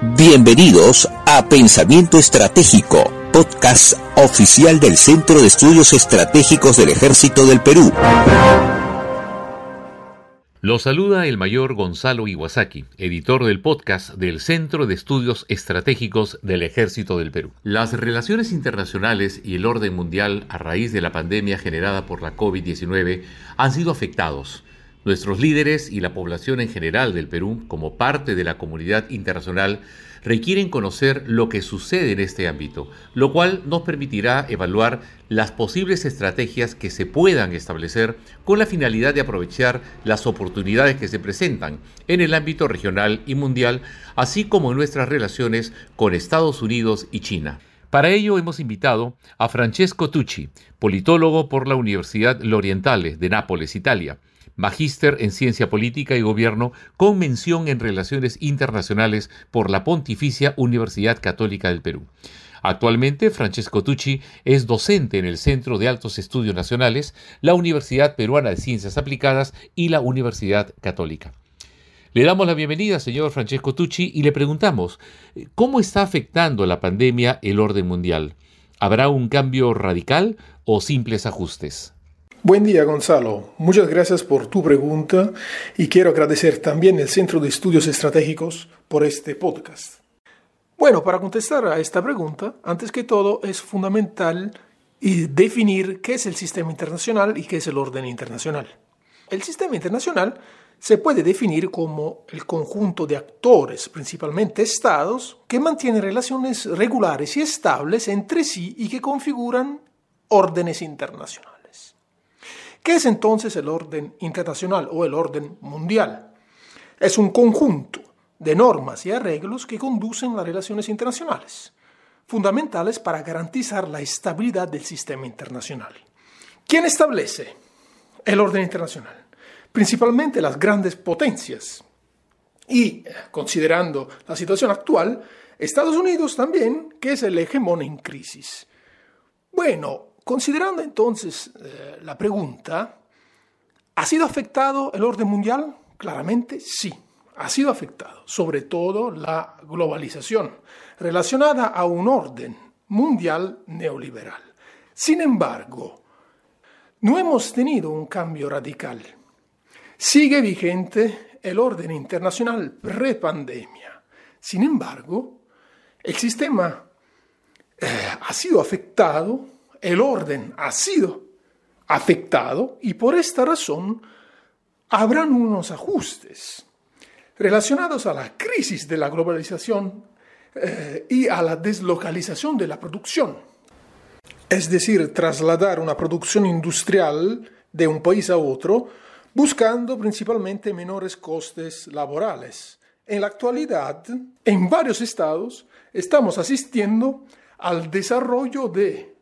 Bienvenidos a Pensamiento Estratégico, podcast oficial del Centro de Estudios Estratégicos del Ejército del Perú. Lo saluda el mayor Gonzalo Iwasaki, editor del podcast del Centro de Estudios Estratégicos del Ejército del Perú. Las relaciones internacionales y el orden mundial a raíz de la pandemia generada por la COVID-19 han sido afectados Nuestros líderes y la población en general del Perú, como parte de la comunidad internacional, requieren conocer lo que sucede en este ámbito, lo cual nos permitirá evaluar las posibles estrategias que se puedan establecer con la finalidad de aprovechar las oportunidades que se presentan en el ámbito regional y mundial, así como en nuestras relaciones con Estados Unidos y China. Para ello hemos invitado a Francesco Tucci, politólogo por la Universidad L'Orientale de Nápoles, Italia, magíster en Ciencia Política y Gobierno con mención en Relaciones Internacionales por la Pontificia Universidad Católica del Perú. Actualmente, Francesco Tucci es docente en el Centro de Altos Estudios Nacionales, la Universidad Peruana de Ciencias Aplicadas y la Universidad Católica. Le damos la bienvenida, señor Francesco Tucci, y le preguntamos, ¿cómo está afectando la pandemia el orden mundial? ¿Habrá un cambio radical o simples ajustes? Buen día, Gonzalo. Muchas gracias por tu pregunta y quiero agradecer también al Centro de Estudios Estratégicos por este podcast. Bueno, para contestar a esta pregunta, antes que todo es fundamental definir qué es el sistema internacional y qué es el orden internacional. El sistema internacional se puede definir como el conjunto de actores, principalmente estados, que mantienen relaciones regulares y estables entre sí y que configuran órdenes internacionales. ¿Qué es entonces el orden internacional o el orden mundial? Es un conjunto de normas y arreglos que conducen las relaciones internacionales, fundamentales para garantizar la estabilidad del sistema internacional. ¿Quién establece el orden internacional? Principalmente las grandes potencias. Y, considerando la situación actual, Estados Unidos también, que es el hegemón en crisis. Bueno, Considerando entonces eh, la pregunta, ¿ha sido afectado el orden mundial? Claramente sí, ha sido afectado, sobre todo la globalización, relacionada a un orden mundial neoliberal. Sin embargo, no hemos tenido un cambio radical. Sigue vigente el orden internacional pre-pandemia. Sin embargo, el sistema eh, ha sido afectado el orden ha sido afectado y por esta razón habrán unos ajustes relacionados a la crisis de la globalización eh, y a la deslocalización de la producción. Es decir, trasladar una producción industrial de un país a otro buscando principalmente menores costes laborales. En la actualidad, en varios estados, estamos asistiendo al desarrollo de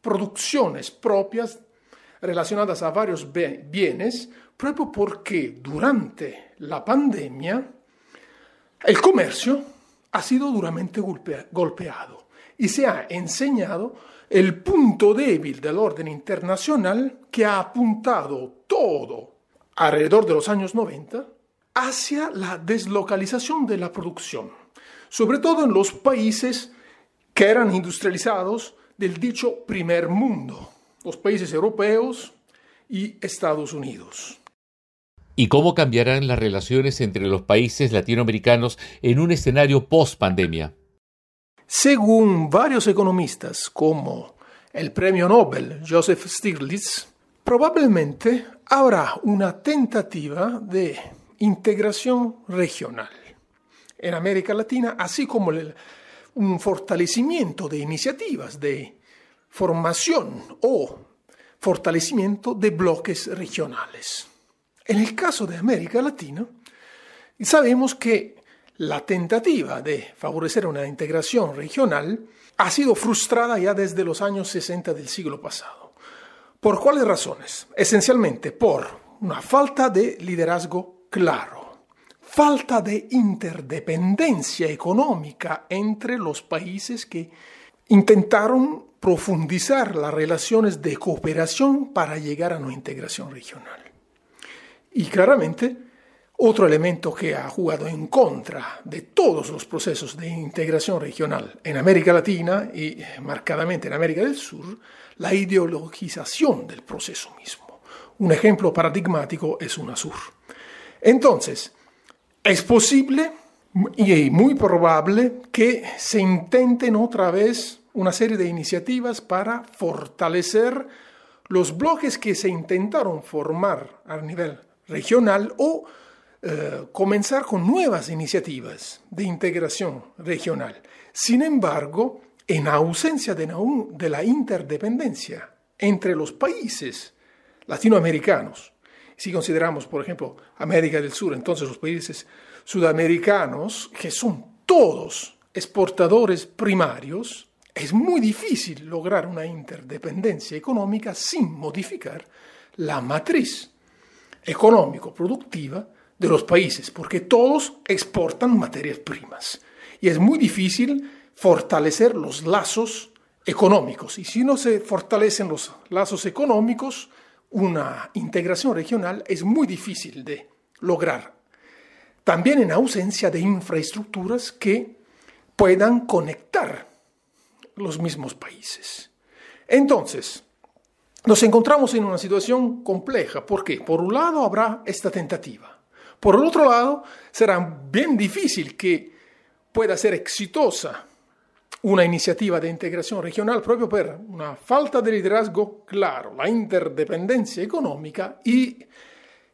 producciones propias relacionadas a varios bienes, proprio porque durante la pandemia el comercio ha sido duramente golpeado y se ha enseñado el punto débil del orden internacional que ha apuntado todo alrededor de los años 90 hacia la deslocalización de la producción, sobre todo en los países que eran industrializados del dicho primer mundo, los países europeos y Estados Unidos. ¿Y cómo cambiarán las relaciones entre los países latinoamericanos en un escenario post-pandemia? Según varios economistas, como el premio Nobel Joseph Stiglitz, probablemente habrá una tentativa de integración regional en América Latina, así como el, un fortalecimiento de iniciativas de formación o fortalecimiento de bloques regionales. En el caso de América Latina, sabemos que la tentativa de favorecer una integración regional ha sido frustrada ya desde los años 60 del siglo pasado. ¿Por cuáles razones? Esencialmente por una falta de liderazgo claro falta de interdependencia económica entre los países que intentaron profundizar las relaciones de cooperación para llegar a una integración regional. Y claramente, Otro elemento que ha jugado en contra de todos los procesos de integración regional en América Latina y marcadamente en América del Sur, la ideologización del proceso mismo. Un ejemplo paradigmático es UNASUR. Entonces, es posible y muy probable que se intenten otra vez una serie de iniciativas para fortalecer los bloques que se intentaron formar a nivel regional o eh, comenzar con nuevas iniciativas de integración regional. Sin embargo, en ausencia de, de la interdependencia entre los países latinoamericanos, si consideramos, por ejemplo, América del Sur, entonces los países sudamericanos, que son todos exportadores primarios, es muy difícil lograr una interdependencia económica sin modificar la matriz económico-productiva de los países, porque todos exportan materias primas. Y es muy difícil fortalecer los lazos económicos. Y si no se fortalecen los lazos económicos, una integración regional es muy difícil de lograr. También en ausencia de infraestructuras que puedan conectar los mismos países. Entonces, nos encontramos en una situación compleja. ¿Por qué? Por un lado habrá esta tentativa por el otro lado, será bien difícil que pueda ser exitosa una iniciativa de integración regional proprio por una falta de liderazgo claro, la interdependencia económica y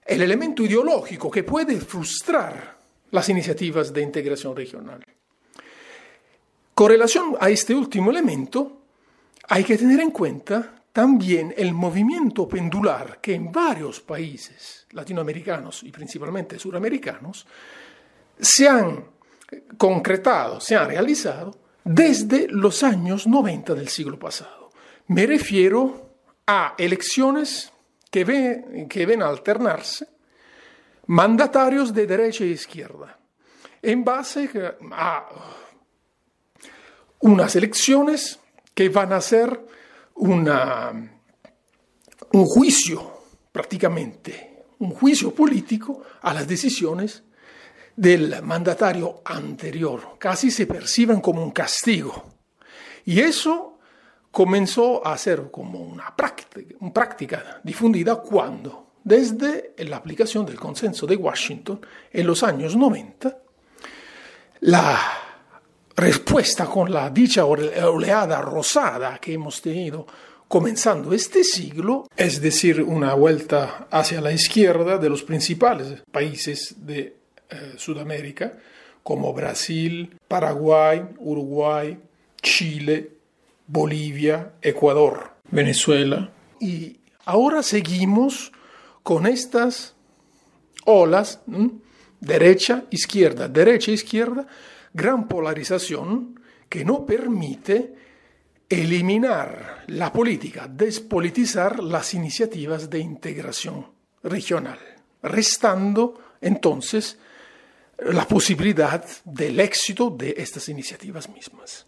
el elemento ideológico que puede frustrar las iniciativas de integración regional. Con relación a este último elemento, hay que tener en cuenta también el movimiento pendular que en varios países latinoamericanos y principalmente suramericanos se han concretado, se han realizado desde los años 90 del siglo pasado. Me refiero a elecciones que, ven, que ven alternarse mandatarios de derecha e izquierda en base a unas elecciones que van a ser un juicio prácticamente, un juicio político a las decisiones del mandatario anterior. Casi se perciben como un castigo. Y eso comenzó a ser como una práctica, difundida cuando, desde la aplicación del consenso de Washington en los años 90, la respuesta con la dicha oleada rosada que hemos tenido comenzando este siglo, es decir, una vuelta hacia la izquierda de los principales países de eh, Sudamérica, como Brasil, Paraguay, Uruguay, Chile, Bolivia, Ecuador, Venezuela. Y ahora seguimos con estas olas, derecha, izquierda, derecha, izquierda, gran polarización que no permite eliminar la política, despolitizar las iniciativas de integración regional, restando entonces la posibilidad del éxito de estas iniciativas mismas.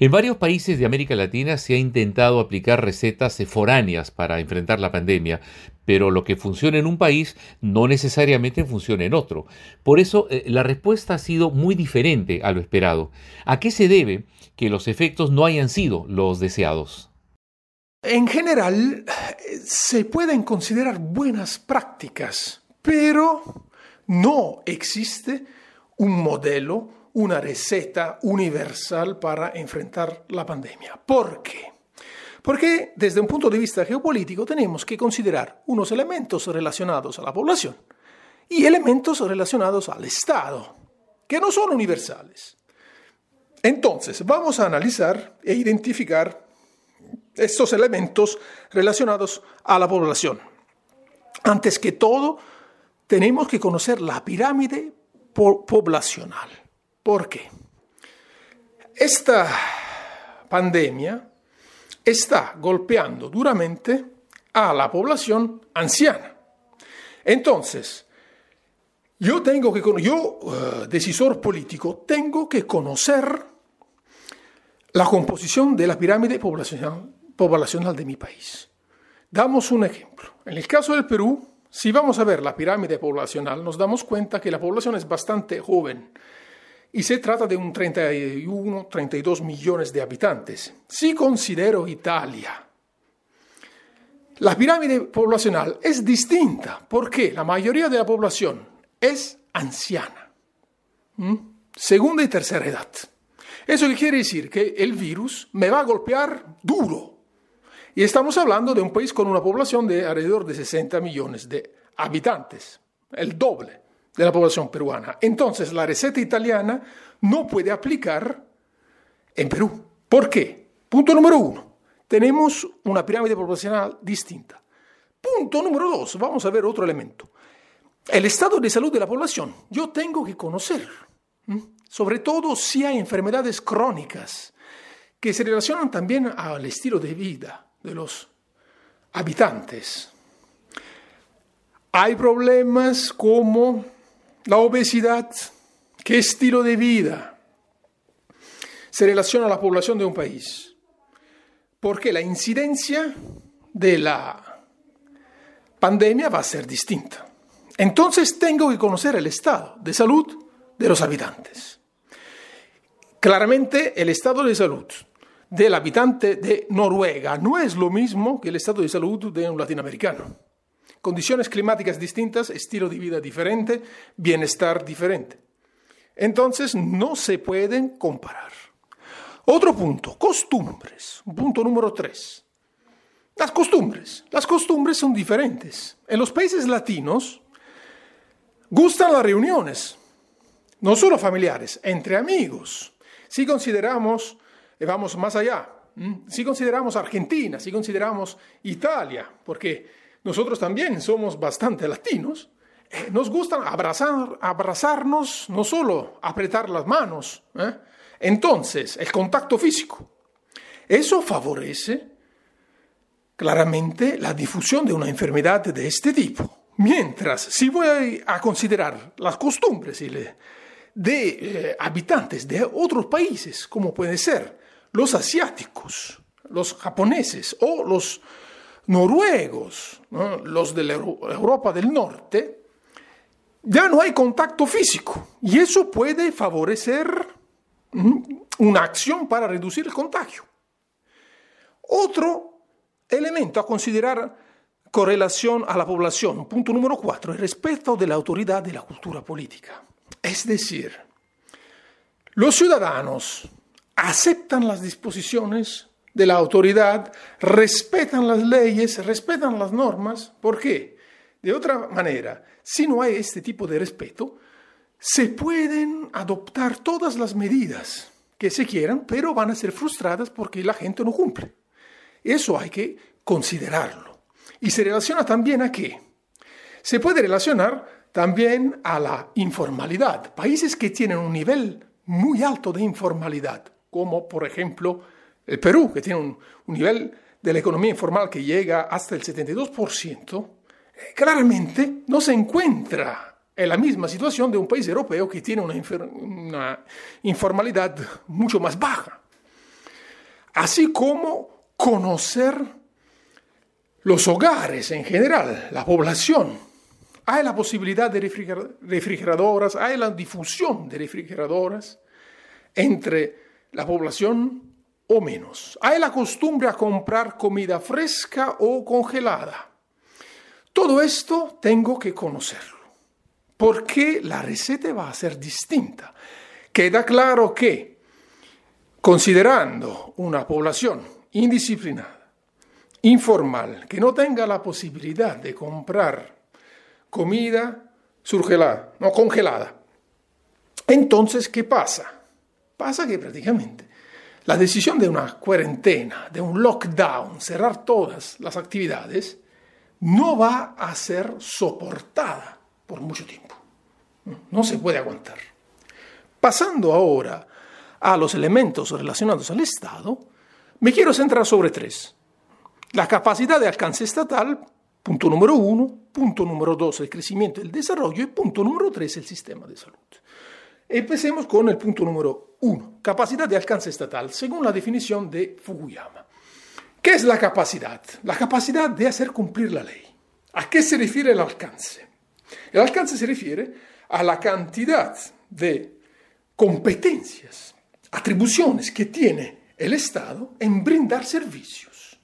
En varios países de América Latina se ha intentado aplicar recetas foráneas para enfrentar la pandemia, pero lo que funciona en un país no necesariamente funciona en otro. Por eso eh, la respuesta ha sido muy diferente a lo esperado. ¿A qué se debe que los efectos no hayan sido los deseados? En general, se pueden considerar buenas prácticas, pero no existe un modelo una receta universal para enfrentar la pandemia. ¿Por qué? Porque desde un punto de vista geopolítico tenemos que considerar unos elementos relacionados a la población y elementos relacionados al Estado, que no son universales. Entonces, vamos a analizar e identificar estos elementos relacionados a la población. Antes que todo, tenemos que conocer la pirámide poblacional. ¿Por qué? Esta pandemia está golpeando duramente a la población anciana. Entonces, yo tengo que, yo, uh, decisor político, tengo que conocer la composición de la pirámide poblacional, poblacional de mi país. Damos un ejemplo. En el caso del Perú, si vamos a ver la pirámide poblacional, nos damos cuenta que la población es bastante joven y se trata de un 31, 32 millones de habitantes. Si considero Italia, la pirámide poblacional es distinta porque la mayoría de la población es anciana, segunda y tercera edad. Eso quiere decir que el virus me va a golpear duro. Y estamos hablando de un país con una población de alrededor de 60 millones de habitantes, el doble de la población peruana. Entonces, la receta italiana no puede aplicar en Perú. ¿Por qué? Punto número uno, tenemos una pirámide poblacional distinta. Punto número dos, vamos a ver otro elemento. El estado de salud de la población, yo tengo que conocer, sobre todo si hay enfermedades crónicas que se relacionan también al estilo de vida de los habitantes. Hay problemas como la obesidad, qué estilo de vida se relaciona a la población de un país. Porque la incidencia de la pandemia va a ser distinta. Entonces tengo que conocer el estado de salud de los habitantes. Claramente el estado de salud del habitante de Noruega no es lo mismo que el estado de salud de un latinoamericano. Condiciones climáticas distintas, estilo de vida diferente, bienestar diferente. Entonces no se pueden comparar. Otro punto, costumbres. Punto número tres. Las costumbres. Las costumbres son diferentes. En los países latinos gustan las reuniones, no solo familiares, entre amigos. Si consideramos, vamos más allá, si consideramos Argentina, si consideramos Italia, porque nosotros también somos bastante latinos, eh, nos gusta abrazar, abrazarnos, no solo apretar las manos. ¿eh? Entonces, el contacto físico. Eso favorece claramente la difusión de una enfermedad de este tipo. Mientras, si voy a considerar las costumbres de eh, habitantes de otros países, como pueden ser los asiáticos, los japoneses o los noruegos, los de la Europa del Norte, ya no hay contacto físico y eso puede favorecer una acción para reducir el contagio. Otro elemento a considerar correlación a la población, punto número cuatro, el respeto de la autoridad de la cultura política. Es decir, los ciudadanos aceptan las disposiciones de la autoridad, respetan las leyes, respetan las normas. ¿Por qué? De otra manera, si no hay este tipo de respeto, se pueden adoptar todas las medidas que se quieran, pero van a ser frustradas porque la gente no cumple. Eso hay que considerarlo. Y se relaciona también a qué? Se puede relacionar también a la informalidad. Países que tienen un nivel muy alto de informalidad, como por ejemplo el Perú, que tiene un, nivel de la economía informal que llega hasta el 72%, eh, claramente no se encuentra en la misma situación de un país europeo que tiene una, una informalidad mucho más baja. Así como conocer los hogares en general, la población. Hay la posibilidad de refrigeradoras, hay la difusión de refrigeradoras entre la población o menos. Hay la costumbre a comprar comida fresca o congelada. Todo esto tengo que conocerlo, porque la receta va a ser distinta. Queda claro que, considerando una población indisciplinada, informal, que no tenga la posibilidad de comprar comida surgelada, no congelada, entonces, ¿qué pasa? Pasa que prácticamente la decisión de una cuarentena, de un lockdown, cerrar todas las actividades, no va a ser soportada por mucho tiempo. No se puede aguantar. Pasando ahora a los elementos relacionados al Estado, me quiero centrar sobre tres. La capacidad de alcance estatal, punto número uno, punto número dos, el crecimiento y el desarrollo, y punto número tres, el sistema de salud. Empecemos con el punto número uno, capacidad de alcance estatal, según la definición de Fukuyama. ¿Qué es la capacidad? La capacidad de hacer cumplir la ley. ¿A qué se refiere el alcance? El alcance se refiere a la cantidad de competencias, atribuciones que tiene el Estado en brindar servicios.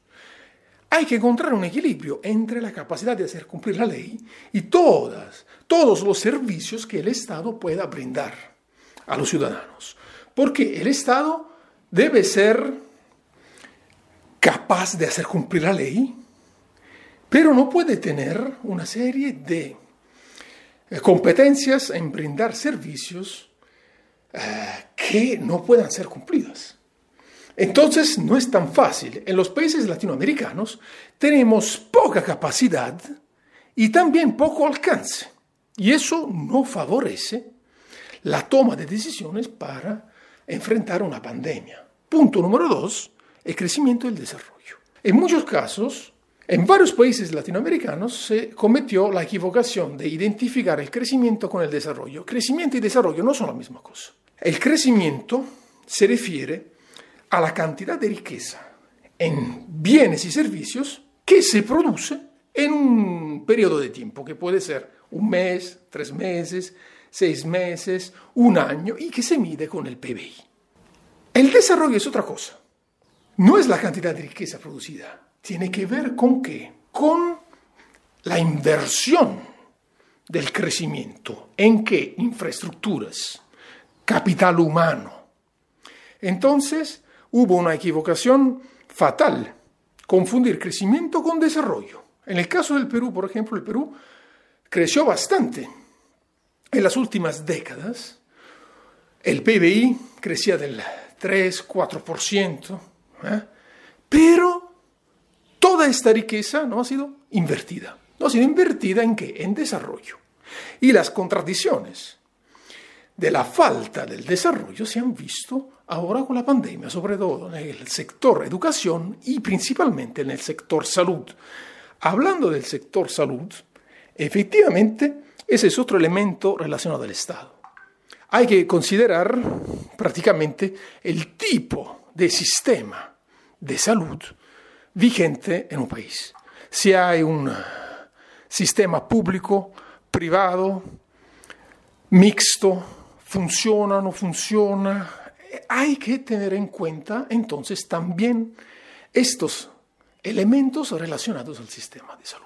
Hay que encontrar un equilibrio entre la capacidad de hacer cumplir la ley y todas, todos los servicios que el Estado pueda brindar a los ciudadanos. Porque el Estado debe ser capaz de hacer cumplir la ley, pero no puede tener una serie de eh, competencias en brindar servicios eh, que no puedan ser cumplidas. Entonces no es tan fácil. En los países latinoamericanos tenemos poca capacidad y también poco alcance. Y eso no favorece la toma de decisiones para enfrentar una pandemia. Punto número dos, el crecimiento y desarrollo. En muchos casos, en varios países latinoamericanos se cometió la equivocación de identificar el crecimiento con el desarrollo. Crecimiento y desarrollo no son la misma cosa. El crecimiento se refiere a la cantidad de riqueza en bienes y servicios que se produce en un periodo de tiempo, que puede ser un mes, tres meses, seis meses, un año, y que se mide con el PBI. El desarrollo es otra cosa. No es la cantidad de riqueza producida, tiene que ver con qué? Con la inversión del crecimiento. ¿En qué? Infraestructuras, capital humano. Entonces, hubo una equivocación fatal, confundir crecimiento con desarrollo. En el caso del Perú, por ejemplo, el Perú creció bastante. En las últimas décadas, el PBI crecía del 3, 4%, ¿eh? pero toda esta riqueza no ha sido invertida. ¿No ha sido invertida en qué? En desarrollo. Y las contradicciones de la falta del desarrollo se han visto ahora con la pandemia, sobre todo en el sector educación y principalmente en el sector salud. Hablando del sector salud, efectivamente, ese es otro elemento relacionado al Estado. Hay que considerar prácticamente el tipo de sistema de salud vigente en un país. Si hay un sistema público, privado, mixto, funciona, no funciona, hay que tener en cuenta entonces también estos elementos relacionados al sistema de salud.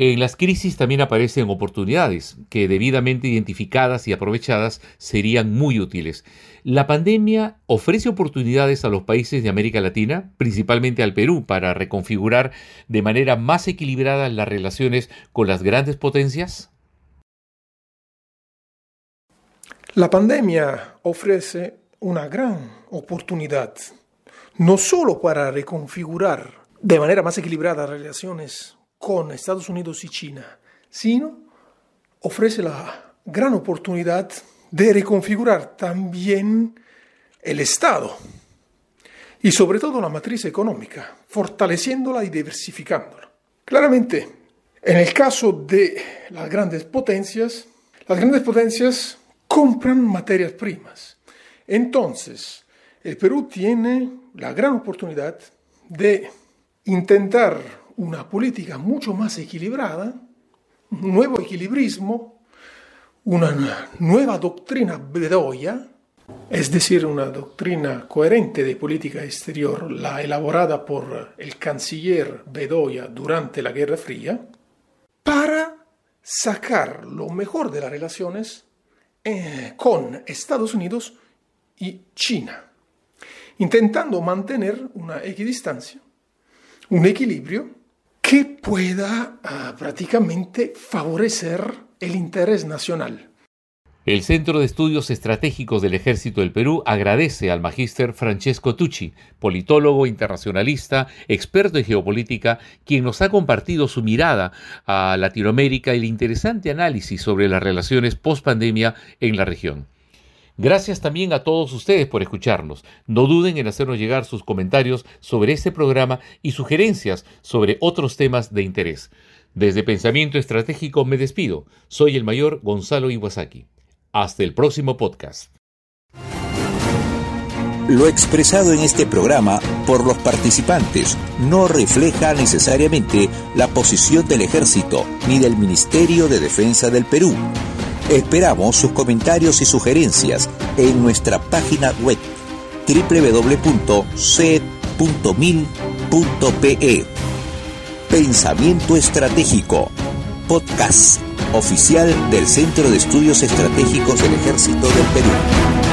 En las crisis también aparecen oportunidades que debidamente identificadas y aprovechadas serían muy útiles. La pandemia ofrece oportunidades a los países de América Latina, principalmente al Perú, para reconfigurar de manera más equilibrada las relaciones con las grandes potencias. La pandemia ofrece una gran oportunidad, no solo para reconfigurar de manera más equilibrada las relaciones con Estados Unidos y China, sino ofrece la gran oportunidad de reconfigurar también el Estado y sobre todo la matriz económica, fortaleciéndola y diversificándola. Claramente, en el caso de las grandes potencias, las grandes potencias compran materias primas. Entonces, el Perú tiene la gran oportunidad de intentar una política mucho más equilibrada, un nuevo equilibrismo, una nueva doctrina bedoya, es decir, una doctrina coherente de política exterior, la elaborada por el canciller Bedoya durante la Guerra Fría, para sacar lo mejor de las relaciones eh, con Estados Unidos y China, intentando mantener una equidistancia, un equilibrio que pueda ah, prácticamente favorecer el interés nacional. El Centro de Estudios Estratégicos del Ejército del Perú agradece al magíster Francesco Tucci, politólogo internacionalista, experto en geopolítica, quien nos ha compartido su mirada a Latinoamérica y el interesante análisis sobre las relaciones post-pandemia en la región. Gracias también a todos ustedes por escucharnos. No duden en hacernos llegar sus comentarios sobre este programa y sugerencias sobre otros temas de interés. Desde Pensamiento Estratégico me despido. Soy el mayor Gonzalo Iwasaki. Hasta el próximo podcast. Lo expresado en este programa por los participantes no refleja necesariamente la posición del Ejército ni del Ministerio de Defensa del Perú. Esperamos sus comentarios y sugerencias en nuestra página web www.c.mil.pe. Pensamiento Estratégico, podcast oficial del Centro de Estudios Estratégicos del Ejército del Perú.